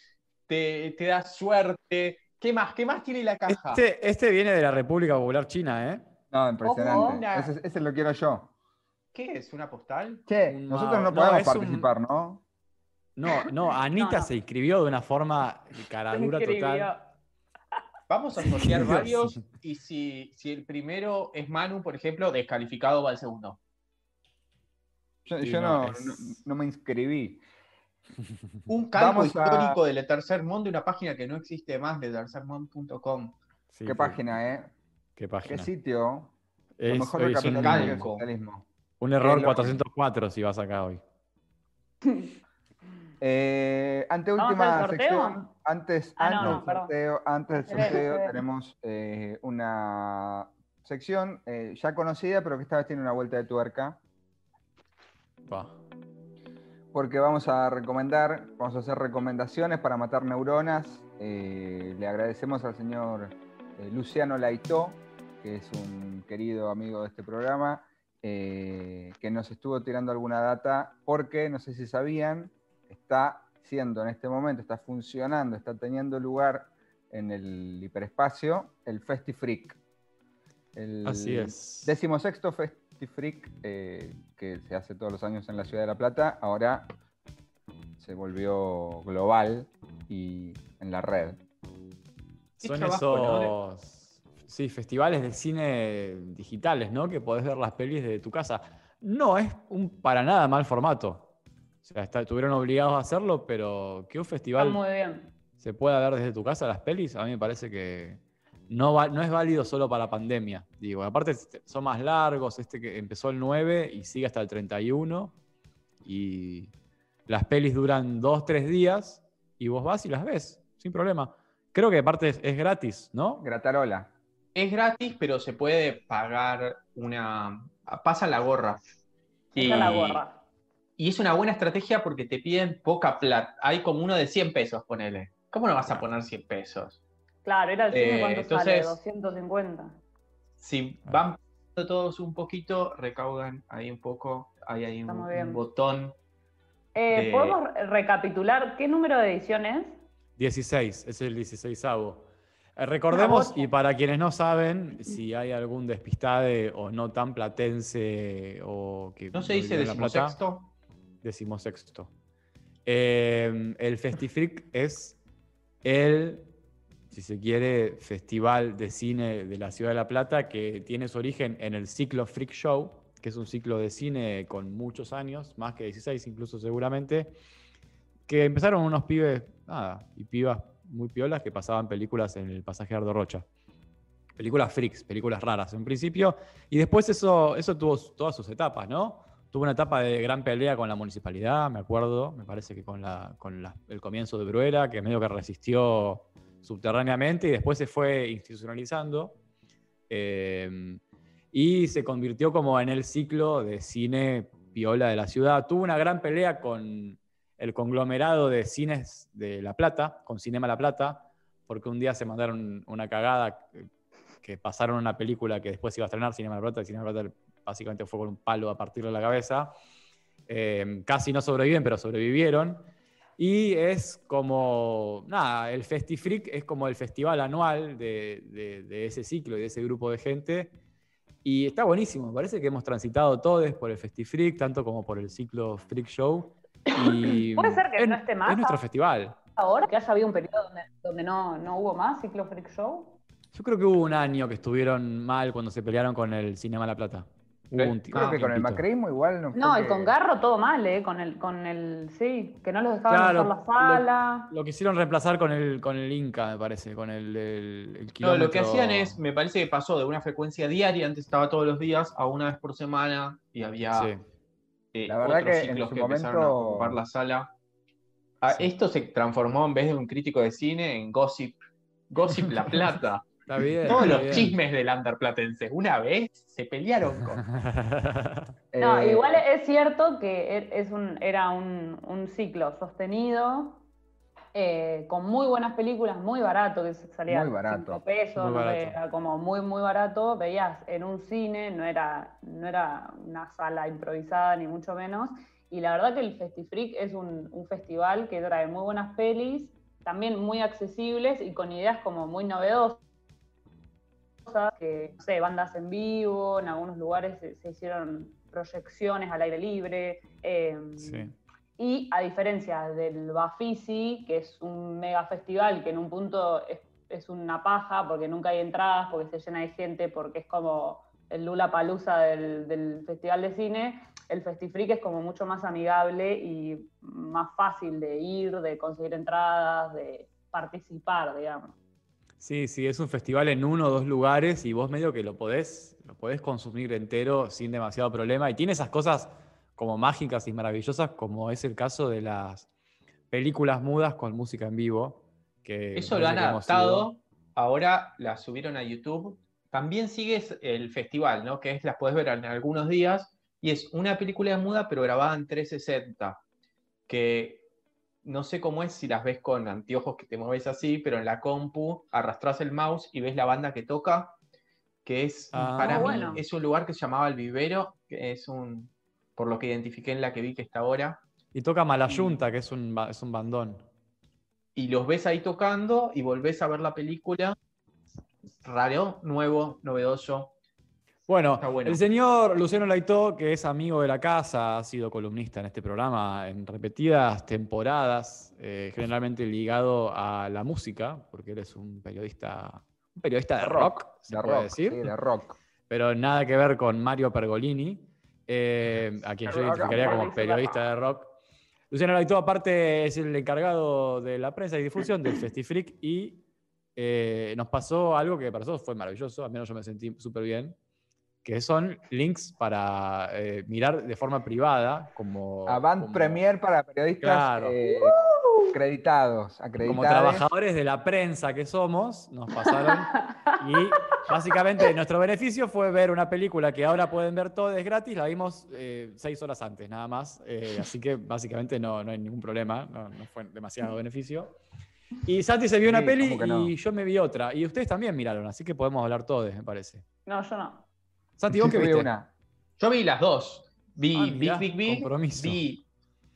te, te da suerte. ¿Qué más? ¿Qué más tiene la caja? Este, este viene de la República Popular China, ¿eh? No, impresionante. Ese, ese lo quiero yo. ¿Qué es? ¿Una postal? Che, nosotros no No, podemos un- participar, ¿no? No, no, Anita No, no. se inscribió de una forma caradura total. Vamos a sortear Dios. varios y si, si el primero es Manu, por ejemplo, descalificado va el segundo. Yo, Sí, yo no, no, es- no- no me inscribí. Un calco Vamos a- histórico del Tercer Mundo, una página que no existe más de tercermundo.com. Sí, ¿Qué sí. página, eh? ¿Qué sitio? Lo Es- mejor del capitalismo y un error Es lo- 404 si vas acá hoy. Eh, ¿Vamos a anteúltima hacer sorteo? sección. Antes, Ah, no, antes, no, del sorteo, antes del sorteo tenemos eh, una sección eh, ya conocida, pero que esta vez tiene una vuelta de tuerca. Pa. Porque vamos a recomendar, vamos a hacer recomendaciones para matar neuronas. Eh, le agradecemos al señor eh, Luciano Laitó, que es un querido amigo de este programa, eh, que nos estuvo tirando alguna data, porque no sé si sabían, está siendo en este momento, está funcionando, está teniendo lugar en el hiperespacio el FestiFreak. El Así es. Eh, que se hace todos los años en la ciudad de La Plata, ahora se volvió global y en la red. Son trabajo, ¿no? esos sí, festivales de cine digitales, ¿no? Que podés ver las pelis desde tu casa. No es un para nada mal formato. O sea, está- estuvieron obligados a hacerlo, pero que un festival muy bien. se pueda ver desde tu casa las pelis, a mí me parece que no, va- no es válido solo para la pandemia. Digo, aparte este, son más largos, este que empezó el 9 y sigue hasta el 31. Y las pelis duran 2, 3 días y vos vas y las ves, sin problema. Creo que aparte es, es gratis, ¿no? Gratarola. Es gratis, pero se puede pagar una. Pasa la gorra. Es la gorra. Y es una buena estrategia porque te piden poca plata. Hay como uno de 100 pesos, ponele. ¿Cómo no vas a poner 100 pesos? Claro, era el cine Eh, cuánto sale, entonces- 250. Si van pagando todos un poquito, recaudan ahí un poco. Hay ahí un, muy bien. un botón. Eh, de- ¿Podemos re- recapitular qué número de edición es? 16, es el 16 recordemos, bocha. y para quienes no saben, si hay algún despistade o no tan platense o que ¿No se dice decimosexto? decimosexto. Eh, el Festifreak es el si se quiere, festival de cine de la ciudad de La Plata que tiene su origen en el ciclo Freak Show, que es un ciclo de cine con muchos años, más que 16 incluso seguramente, que empezaron unos pibes, nada, y pibas muy piolas que pasaban películas en el pasaje Ardo Rocha. Películas freaks, películas raras en principio, y después eso, eso tuvo todas sus etapas, ¿no? Tuvo una etapa de gran pelea con la municipalidad, me acuerdo, me parece que con, la, con el comienzo de Bruera, que medio que resistió subterráneamente y después se fue institucionalizando. eh, y se convirtió como en el ciclo de cine piola de la ciudad. Tuvo una gran pelea con el conglomerado de cines de La Plata, con Cinema La Plata, porque un día se mandaron una cagada que- que pasaron una película que después iba a estrenar Cinema La Plata, y Cinema La Plata básicamente fue con un palo a partirle la cabeza. Eh, casi no sobreviven, pero sobrevivieron. Y es como, nada, el FestiFreak es como el festival anual de, de- de ese ciclo y de ese grupo de gente. Y está buenísimo, me parece que hemos transitado todos por el FestiFreak, tanto como por el ciclo Freak Show. Y Puede ser que es, no esté más. Es nuestro festival. Ahora que haya habido un periodo donde, donde no, no hubo más ciclo Freak Show. Yo creo que hubo un año que estuvieron mal cuando se pelearon con el Cinema La Plata. Un Creo que con el macrismo igual no No, fue y que- con Garro todo mal, ¿eh? Con el, con el, sí, que no los dejaban Claro, usar la sala. Lo quisieron reemplazar con el, con el Inca, me parece, con el, el, el No, lo que hacían es, me parece que pasó de una frecuencia diaria, antes estaba todos los días, a una vez por semana y había Sí. eh, La verdad otros que en ciclos su que empezaron a momento- ocupar la sala. Ah, Sí. Esto se transformó en vez de un crítico de cine en Gossip, Gossip La Plata. Está bien. Todos está los bien. chismes del underplatense. Una vez se pelearon con. No, eh, igual es cierto que er- es un, era un, un ciclo sostenido, eh, con muy buenas películas, muy barato, que salía Muy barato. 5 pesos, Muy no barato. era como muy, muy barato. Veías en un cine, no era, no era una sala improvisada, ni mucho menos. Y la verdad que el FestiFreak es un, un festival que trae muy buenas pelis, también muy accesibles y con ideas como muy novedosas que, no sé, bandas en vivo, en algunos lugares se, se hicieron proyecciones al aire libre. eh, Sí. Y a diferencia del Bafisi, que es un mega festival que en un punto es, es una paja porque nunca hay entradas, porque se llena de gente, porque es como el Lula Palusa del, del festival de cine, el Festifreak es como mucho más amigable y más fácil de ir, de conseguir entradas, de participar, digamos. Sí, sí, es un festival en uno o dos lugares y vos medio que lo podés, lo podés consumir entero sin demasiado problema. Y tiene esas cosas como mágicas y maravillosas, como es el caso de las películas mudas con música en vivo. Que Eso lo han adaptado. ido. Ahora la subieron a YouTube. También sigues el festival, ¿no? Que es, las puedes ver en algunos días. Y es una película de muda, pero grabada en 360. Que no sé cómo es si las ves con anteojos que te mueves así, pero en la compu arrastras el mouse y ves la banda que toca. Que es, Ah, para mí, bueno. es un lugar que se llamaba El Vivero, que es un, por lo que identifiqué en la que vi que está ahora. Y toca Malayunta, que es un, es un bandón. y los ves ahí tocando y volvés a ver la película. Raro, nuevo, novedoso. Bueno, el señor Luciano Laitó, que es amigo de la casa, ha sido columnista en este programa en repetidas temporadas, eh, generalmente ligado a la música, porque él es un periodista, un periodista de rock, se de puede rock, decir, sí, de rock. pero nada que ver con Mario Pergolini, eh, a quien yo identificaría como periodista de rock. Luciano Laitó, aparte, es el encargado de la prensa y difusión del FestiFreak y eh, nos pasó algo que para nosotros fue maravilloso, al menos yo me sentí súper bien, que son links para eh, mirar de forma privada, como, Avant como- Premier para periodistas Claro. eh, acreditados, acreditados. como trabajadores de la prensa que somos, nos pasaron. y básicamente nuestro beneficio fue ver una película que ahora pueden ver todos gratis, la vimos eh, seis horas antes, nada más. eh, así que básicamente no, no hay ningún problema, no, no fue demasiado beneficio. Y Santi se vio una peli y yo me vi otra. Y ustedes también miraron, así que podemos hablar todos, me parece. No, yo no. Santi, ¿vos qué viste? una. Yo vi las dos. Vi Ah, Big mirá, Big Big, compromiso. vi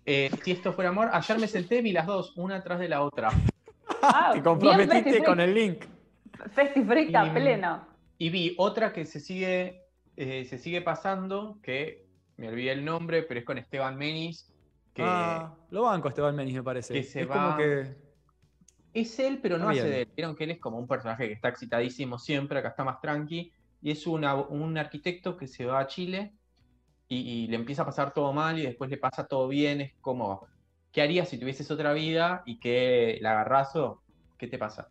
eh, Si esto fuera amor. Ayer me senté, vi las dos, una atrás de la otra. Ah, Te comprometiste con el link. Festifreak a Y- pleno. Y vi otra que se sigue, eh, se sigue pasando, que me olvidé el nombre, pero es con Esteban Menis, que Ah, lo banco a Esteban Menis, me parece. que se es va- como que es él, pero no hace de él. Vieron que él es como un personaje que está excitadísimo siempre, acá está más tranqui. Y es una- un arquitecto que se va a Chile y, y le empieza a pasar todo mal y después le pasa todo bien. Es como, ¿qué harías si tuvieses otra vida y que la agarrazo? ¿Qué te pasa?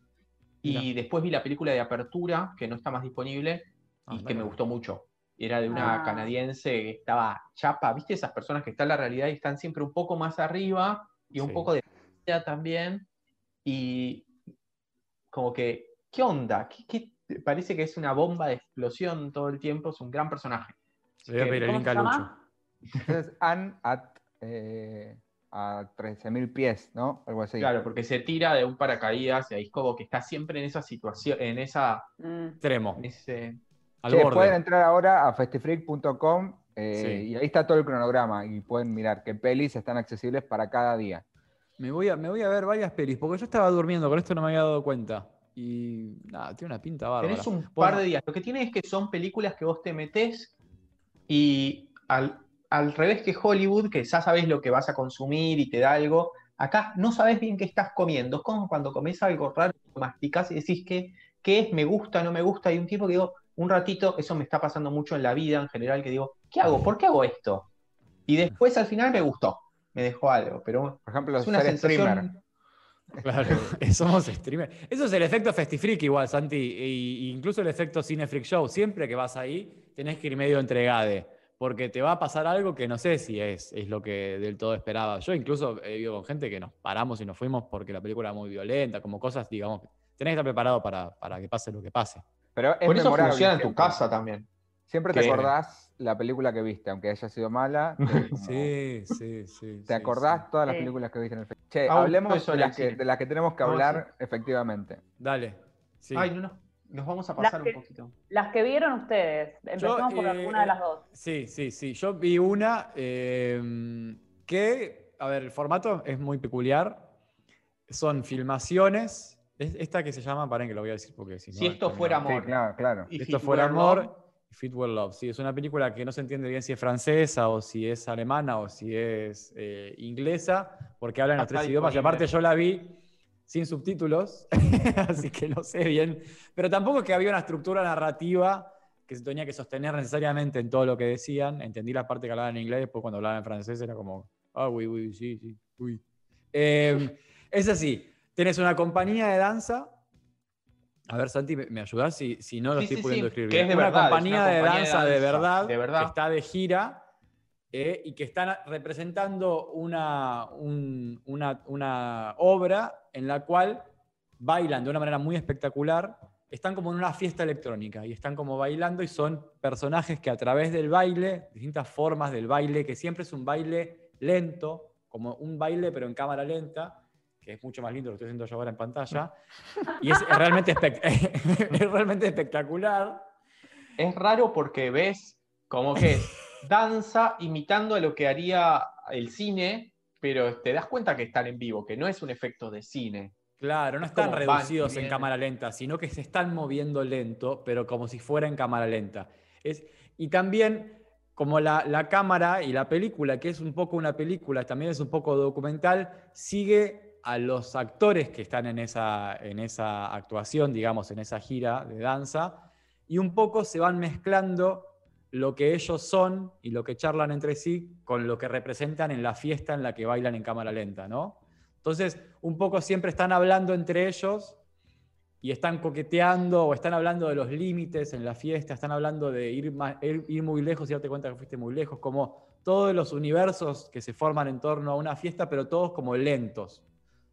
Y después vi la película de Apertura, que no está más disponible, Ah, y que me gustó mucho. Era de una Ah. canadiense que estaba chapa, ¿viste? Esas personas que están en la realidad y están siempre un poco más arriba y un Sí. poco de también. Y como que, ¿qué onda? ¿Qué, qué- Parece que es una bomba de explosión todo el tiempo, es un gran personaje. Le voy a pedir el ¿Cómo link se a Lucho. llama? Entonces, Anne at, eh, a 13.000 pies, ¿no? Algo así. Claro, porque se tira de un paracaídas y ahí es como que está siempre en esa situación, en esa, Mm. Extremo, en ese, al Che, borde. pueden entrar ahora a festifreak.com eh, Sí. y ahí está todo el cronograma y pueden mirar qué pelis están accesibles para cada día. Me voy, a, me voy a ver varias pelis, porque yo estaba durmiendo, con esto no me había dado cuenta. Y nada, tiene una pinta bárbara. Tenés un Bueno, par de días. Lo que tiene es que son películas que vos te metés y al, al revés que Hollywood, que ya sabés lo que vas a consumir y te da algo, acá no sabés bien qué estás comiendo. Es como cuando comes algo raro, lo masticás y decís que, qué es, me gusta, no me gusta. Y un tiempo que digo, un ratito, eso me está pasando mucho en la vida en general, que digo, ¿qué hago? ¿Por qué hago esto? Y después al final me gustó, me dejó algo, pero Por ejemplo, es una streamer. Claro, somos streamers. Eso es el efecto Festifreak igual, Santi. e- incluso el efecto Cine Freak Show. Siempre que vas ahí, tenés que ir medio entregade. Porque te va a pasar algo que no sé si es, es lo que del todo esperaba. Yo incluso he vivido con gente que nos paramos y nos fuimos porque la película era muy violenta, como cosas, digamos, tenés que estar preparado para, para que pase lo que pase. Pero es Por eso memorable funciona en tu casa también. Siempre te que- acordás la película que viste, aunque haya sido mala. Sí, sí, sí. Te acordás todas las Sí. películas que viste en el festival. Che, hablemos de las, que, cine. de las que tenemos que hablar, efectivamente. Dale. Sí. Ay, no, no. Nos vamos a pasar que- un poquito. Las que vieron ustedes. Empezamos por eh, alguna de las dos. Sí, sí, sí. Yo vi una eh, que, a ver, el formato es muy peculiar. Son filmaciones. Es esta que se llama, paren que lo voy a decir porque si no. Si esto fuera Sí, amor. claro, claro. y Esto fuera amor. Love, y Fit Were Love. Sí, es una película que no se entiende bien si es francesa o si es alemana o si es eh, inglesa, porque hablan los tres idiomas. Y aparte yo la vi sin subtítulos, así que no sé bien. Pero tampoco es que había una estructura narrativa que se tenía que sostener necesariamente en todo lo que decían. Entendí la parte que hablaban en inglés, después cuando hablaban en francés era como, ah, uy, uy, sí, sí, uy. Eh, es así, tenés una compañía de danza. A ver, Santi, ¿me, ayudás si, si no lo Sí, estoy sí, pudiendo sí, escribir que es de una verdad, es compañía, una de, compañía de danza de danza, verdad, de verdad. que está de gira eh, y que están representando una, un- una, una obra en la cual bailan de una manera muy espectacular. Están como en una fiesta electrónica y están como bailando y son personajes que a través del baile, distintas formas del baile, que siempre es un baile lento, como un baile pero en cámara lenta, que es mucho más lindo lo que estoy haciendo yo ahora en pantalla, y es realmente, espect- es realmente espectacular. Es raro porque ves como que danza imitando a lo que haría el cine, pero te das cuenta que están en vivo, que no es un efecto de cine. Claro, no Es están reducidos en cámara lenta, sino que se están moviendo lento, pero como si fuera en cámara lenta. Es, y también, como la, la cámara y la película, que es un poco una película, también es un poco documental, sigue a los actores que están en esa, en esa actuación, digamos, en esa gira de danza, y un poco se van mezclando lo que ellos son y lo que charlan entre sí con lo que representan en la fiesta en la que bailan en cámara lenta, ¿no? Entonces, un poco siempre están hablando entre ellos y están coqueteando o están hablando de los límites en la fiesta, están hablando de ir, ir muy lejos y darte cuenta que fuiste muy lejos, como todos los universos que se forman en torno a una fiesta, pero todos como lentos,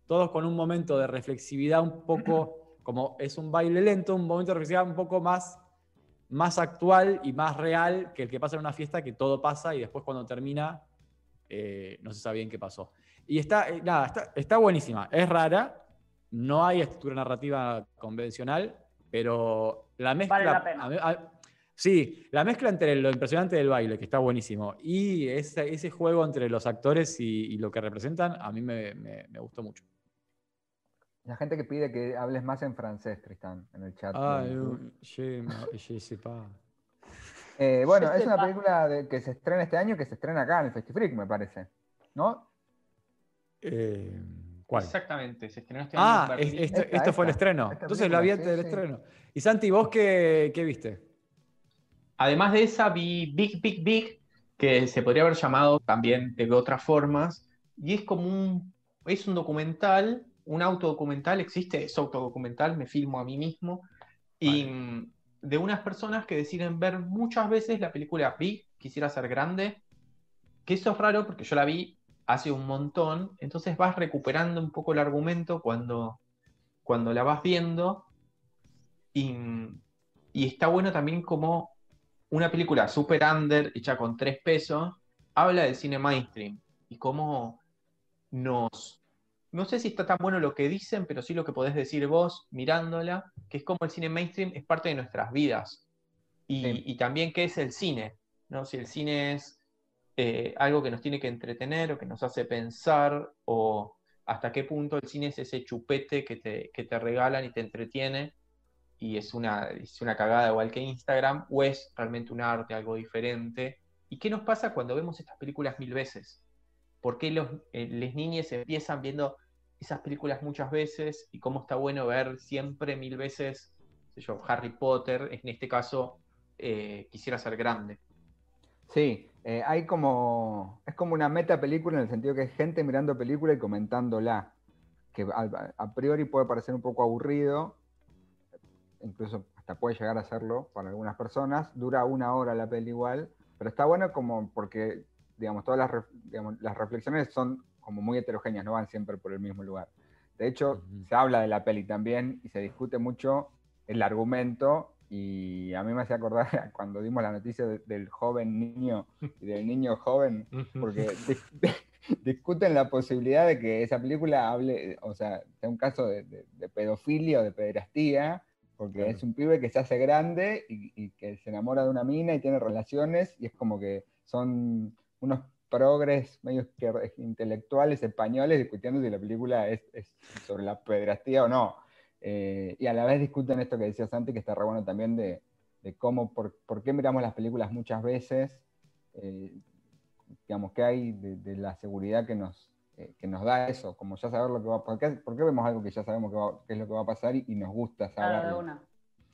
todos con un momento de reflexividad un poco, como es un baile lento, un momento de reflexividad un poco más, más actual y más real que el que pasa en una fiesta, que todo pasa y después cuando termina eh, no se sabe bien qué pasó. Y está, eh, nada, está, está buenísima. Es rara, no hay estructura narrativa convencional, pero la mezcla. la pena. a mí- a- sí, la mezcla entre lo impresionante del baile, que está buenísimo, y ese, ese juego entre los actores y, y lo que representan, a mí me, me- me gustó mucho. La gente que pide que hables más en francés, Tristán, en el chat. Ah, je je sais pas. Eh, bueno, es una película de- que se estrena este año, que se estrena acá en el Festifreak, me parece. ¿No? Eh, ¿Cuál? Exactamente, se estrenó este año en Ah, Berlín. es- esto, Esta, esto fue el estreno. Entonces película, vi sí, antes del sí. estreno. Y Santi, ¿vos qué, qué viste? Además de esa, vi Big, Big, Big, que se podría haber llamado también de otras formas, y es como un, es un documental, un autodocumental, existe, es autodocumental, me filmo a mí mismo, y de unas personas que deciden ver muchas veces la película Big, quisiera ser grande, que eso es raro porque yo la vi hace un montón, entonces vas recuperando un poco el argumento cuando, cuando la vas viendo, y, y está bueno también como una película super under, hecha con tres pesos, habla del cine mainstream y cómo nos... No sé si está tan bueno lo que dicen, pero sí lo que podés decir vos mirándola, que es como el cine mainstream es parte de nuestras vidas. Y, Sí. y también qué es el cine, ¿no? Si el cine es eh, algo que nos tiene que entretener o que nos hace pensar, o hasta qué punto el cine es ese chupete que te, que te regalan y te entretiene, y es una, es una cagada igual que Instagram, o es realmente un arte, algo diferente. ¿Y qué nos pasa cuando vemos estas películas mil veces? ¿Por qué los, eh, les niñes empiezan viendo esas películas muchas veces y cómo está bueno ver siempre mil veces, sé yo, Harry Potter, en este caso, eh, quisiera ser grande? Sí, eh, hay como. Es como una meta película en el sentido que hay gente mirando película y comentándola. Que a, priori puede parecer un poco aburrido, incluso hasta puede llegar a serlo para algunas personas. Dura una hora la peli igual, pero está bueno como porque, digamos, todas las, digamos, las reflexiones son como muy heterogéneas, no van siempre por el mismo lugar. De hecho, se habla de la peli también y se discute mucho el argumento y a mí me hace acordar cuando dimos la noticia de- del joven niño y del niño joven, porque dis- discuten la posibilidad de que esa película hable, o sea, sea un caso de, de- de pedofilia o de pederastía, porque Claro. es un pibe que se hace grande y, y que se enamora de una mina y tiene relaciones y es como que son unos progres medio que- intelectuales españoles discutiendo si la película es, es sobre la pederastía o no. Eh, y a la vez discuten esto que decía Santi, que está re bueno también de, de cómo, por, por qué miramos las películas muchas veces, eh, digamos, qué hay de, de la seguridad que nos, eh, que nos da eso, como ya saber lo que va a pasar. ¿Por qué vemos algo que ya sabemos que, va- qué es lo que va a pasar y, y nos gusta saberlo?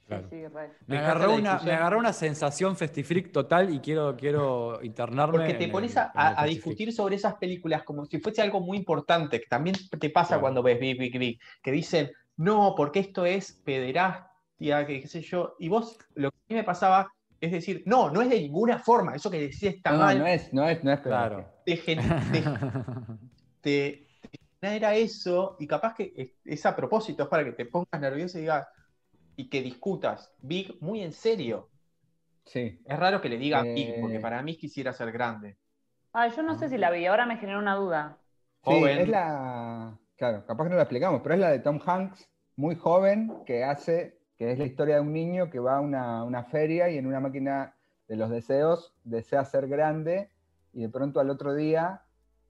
Una. Claro. Sí, sí, re. Me agarró, una, me agarró una sensación festifreak total y quiero, quiero internarme. Porque te pones el- a, discutir sobre esas películas como si fuese algo muy importante, que también te pasa Claro. cuando ves Big Big Big, que dicen, no, porque esto es pederastia, que qué sé yo, y vos, lo que a mí me pasaba es decir, no, no es de ninguna forma, eso que decís está No, mal, no es, no es, no es Claro. te, gen- te- te- te genera eso, y capaz que es, es a propósito, es para que te pongas nervioso y digas, y que discutas, Big, muy en serio. Sí. Es raro que le diga Big, porque Eh. para mí quisiera ser grande. Ay, yo no sé si la vi, ahora me generó una duda. Sí, Joven. es la. Claro, capaz que no la explicamos, pero es la de Tom Hanks, muy joven, que hace. que es la historia de un niño que va a una, una feria y en una máquina de los deseos desea ser grande y de pronto al otro día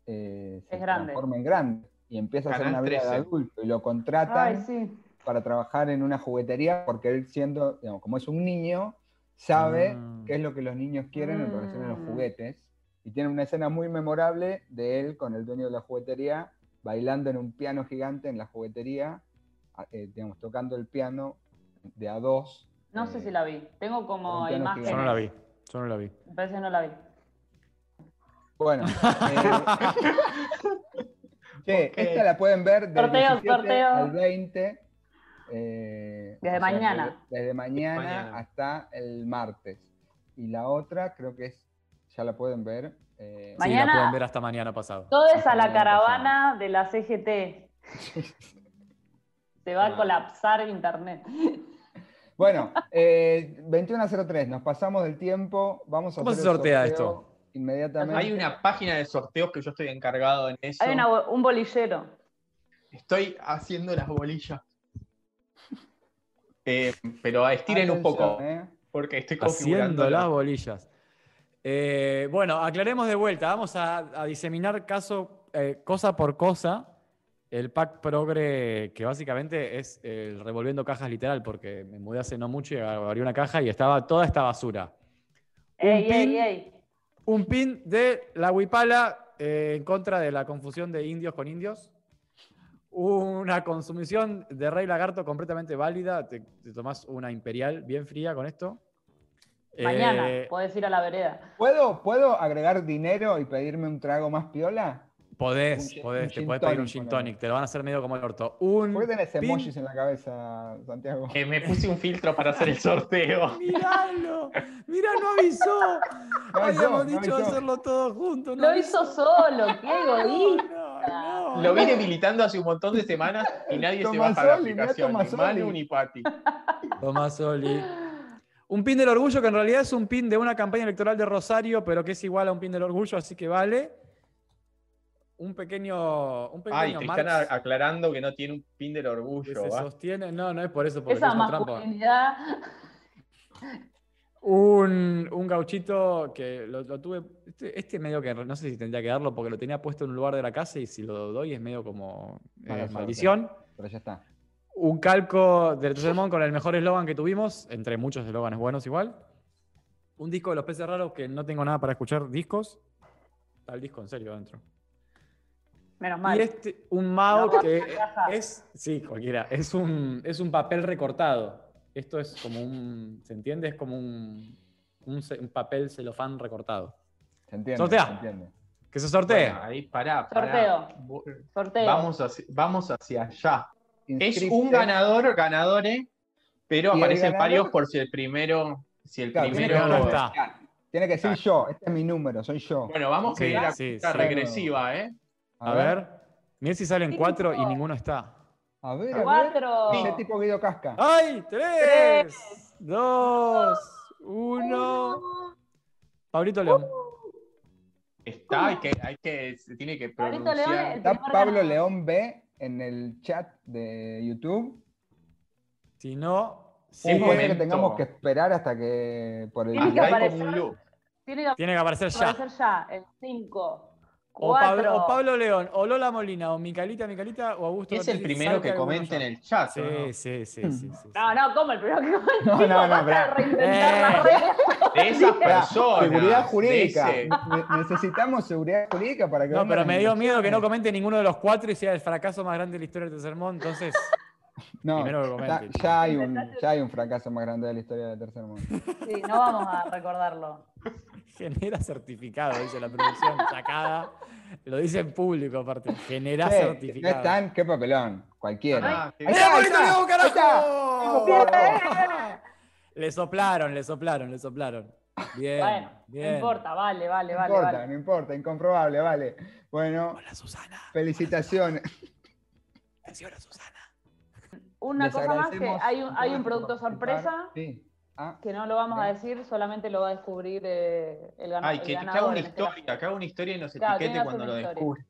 eh, se Es grande. transforma en grande y empieza a hacer una vida de 13. adulto y lo contratan Ay, sí. Para trabajar en una juguetería porque él siendo, digamos, como es un niño, sabe Ah. qué es lo que los niños quieren en relación a los Mm. juguetes. Y tiene una escena muy memorable de él con el dueño de la juguetería bailando en un piano gigante en la juguetería, eh, digamos, tocando el piano de a dos. No sé eh, si la vi. Tengo como imágenes. Yo no la vi. Yo no la vi. Me parece que no la vi. Bueno, eh, che, esta la pueden ver del Sorteo, 17 sorteo. al 20. Eh, Desde mañana. Desde, desde mañana, Mañana. hasta el martes. Y la otra creo que es, ya la pueden ver. eh, Sí, Mañana- la pueden ver hasta mañana pasado. Todo es a la mañana caravana de la CGT. Se va a colapsar internet. Bueno, eh, 21.03, nos pasamos del tiempo. Vamos a ¿Cómo hacer se sortea sorteo esto? Inmediatamente. Hay una página de sorteos que yo estoy encargado en eso. Hay una un bolillero. Estoy haciendo las bolillas. Eh, pero estiren un poco, eh. porque estoy configurando. Haciendo las bolillas. Eh, bueno, aclaremos de vuelta. Vamos a, a diseminar caso, eh, cosa por cosa el pack progre, que básicamente es el revolviendo cajas literal, porque me mudé hace no mucho y abrí una caja y estaba toda esta basura. Un Ey, pin. ey, ey. Un pin de la huipala eh, en contra de la confusión de indios con indios. Una consumición de Rey Lagarto completamente válida. Te, te tomás una imperial bien fría con esto. Mañana Eh, podés ir a la vereda. ¿Puedo, ¿Puedo agregar dinero y pedirme un trago más piola? podés, un podés, un te podés pedir un gin tonic. Te lo van a hacer medio como el orto. Un ¿Por qué tenés pin- emojis en la cabeza, Santiago? Que me puse un filtro para hacer el sorteo. Miralo, mira, no avisó. No avisó, Habíamos no dicho avisó. hacerlo todo juntos. Lo hizo solo, qué egoísta. Lo no. vi debilitando hace un montón de semanas y nadie se baja la aplicación. Ni. Manu ni Pati. Tomasoli. Un pin del orgullo que en realidad es un pin de una campaña electoral de Rosario, pero que es igual a un pin del orgullo, así que vale. Un pequeño, un pequeño Ay, Marx Tristana aclarando que no tiene un pin del que orgullo. se ¿va? sostiene. No, no es por eso, porque Esa es una trampa. Un, un gauchito que lo, lo tuve. Este, este medio que no sé si tendría que darlo porque lo tenía puesto en un lugar de la casa y si lo doy es medio como eh, maldición. Pero ya está. Un calco del Tucumán con el mejor eslogan que tuvimos, entre muchos eslóganes buenos igual. Un disco de los peces raros que no tengo nada para escuchar discos. Está el disco en serio adentro. Menos mal. Y este, un Mao No, que es, sí, cualquiera, es un, es un papel recortado. Esto es como un, ¿se entiende? Es como un, un, papel celofán recortado. Se entiende. Sortea. Se entiende. Que se sortee. Bueno, ahí pará, pará. Sorteo. Vamos hacia, vamos hacia allá. Es un ganador, ganadores, pero aparecen ganador- varios por si el primero. Si el Claro, tiene, primero. que, no está. tiene que decir yo. Este es mi número, soy yo. Bueno, vamos Sí, a ir a sí, la sí. regresiva, ¿eh? A ver. Mira si salen cuatro y ninguno está. A ver, a ver. Cuatro. Tipo Guido Casca. ¡Ay! ¡Tres! ¡Dos! ¡Uno! Pablito León. Está, hay que, hay que, se tiene que Pablito pronunciar. León, el- Está Pablo ganador. León B en el chat de YouTube. Si no, Sí, puede que tengamos que esperar hasta que por el Tiene que aparecer. Tiene que tiene que aparecer ya. aparecer ya. El 5. O Pablo, 4. o Pablo León, o Lola Molina, o Micalita, Micalita, o Augusto. Es el primero que comenta en el chat. ¿o Sí, no? sí, sí, sí, sí. No, no, ¿cómo el primero que No, no, no, pará. reinventar Eh. las. De esas personas. Seguridad jurídica. ese- Necesitamos seguridad jurídica para que No, pero me dio miedo que no comente ninguno de los cuatro y sea el fracaso más grande de la historia del sermón. Entonces, No, primero que ya, comente. ya hay un, ya hay un fracaso más grande de la historia del tercer mundo. Sí, no vamos a recordarlo. genera certificado, dice la producción, sacada. Lo dice en público, aparte. Genera no certificado. están, qué papelón, cualquiera. Ah, qué- Ahí ¡Mira, está, ahí ahí! Le soplaron, le soplaron, le soplaron. Bien, Bueno, bien. no importa, vale, vale, No vale. importa, vale. no importa, incomprobable, vale. Bueno, Hola, Susana. felicitaciones. Atención a Susana. Una Les cosa más que hay un, hay un producto participar. sorpresa Sí. Ah, que no lo vamos a decir, solamente lo va a descubrir eh, el, gana- Ay, el que, que haga ganador. una este historia, que haga una historia y nos Claro, etiquete cuando lo descubre.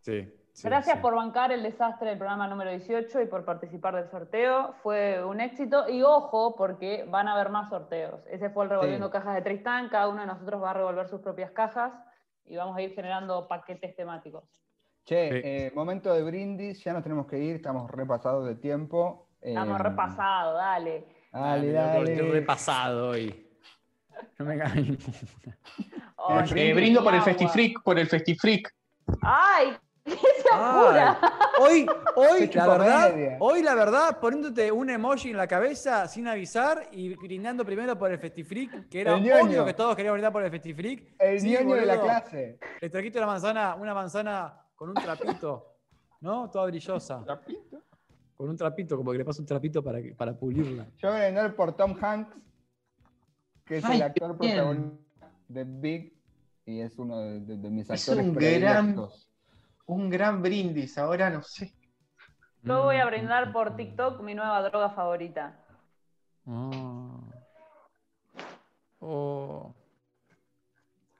Sí. sí, Gracias sí. por bancar el desastre del programa número 18 y por participar del sorteo. Fue un éxito. Y ojo, porque van a haber más sorteos. Ese fue el revolviendo Sí. cajas de Tristán. Cada uno de nosotros va a revolver sus propias cajas y vamos a ir generando paquetes temáticos. Che, Sí. eh, momento de brindis, ya nos tenemos que ir, estamos repasados de tiempo. Estamos Eh, repasados, dale. Dale, dale. Estoy repasado hoy. No me cae ninguna. Ay, Eh, Eh, brindo por el. Festifreak, por el Festifreak. ¡Ay! ¿Qué se apura? Ay, hoy, hoy, la verdad, media. hoy la verdad, poniéndote un emoji en la cabeza sin avisar y brindando primero por el Festifreak, que era obvio que todos queríamos brindar por el Festifreak. El Sí, ñoño de la clase. Le trajiste una manzana, una manzana con un trapito, ¿no? Toda brillosa. Con un trapito, como que le pasa un trapito para, para pulirla. Yo voy a brindar por Tom Hanks, que es Ay, el actor bien. protagonista de Big y es uno de, de- de mis Es actores un gran-. Un gran brindis, ahora no sé. Yo voy a Mm, brindar por. TikTok mi nueva droga favorita. Ah. Oh.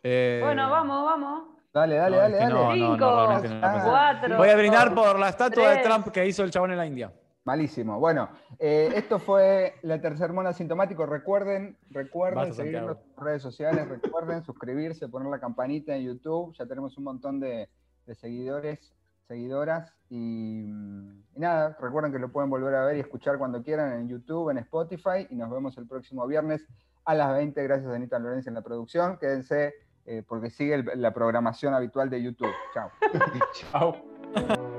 Eh, Bueno, vamos, vamos. Dale, dale, no, dale, es que dale. no, no, no, Cinco. Cuatro. Voy a brindar por la estatua de. Trump que hizo el chabón en la India. Malísimo. Bueno, eh, esto fue la tercer mono asintomático. Recuerden, recuerden seguirnos en redes sociales, recuerden suscribirse, poner la campanita en YouTube. Ya tenemos un montón de, de seguidores, seguidoras. Y, mm, y nada, recuerden que lo pueden volver a ver y escuchar cuando quieran en YouTube, en Spotify. Y nos vemos el próximo viernes a las 20. Gracias a Anita Lorenzo en la producción. Quédense eh, porque sigue el- la programación habitual de YouTube. Chao. Chao.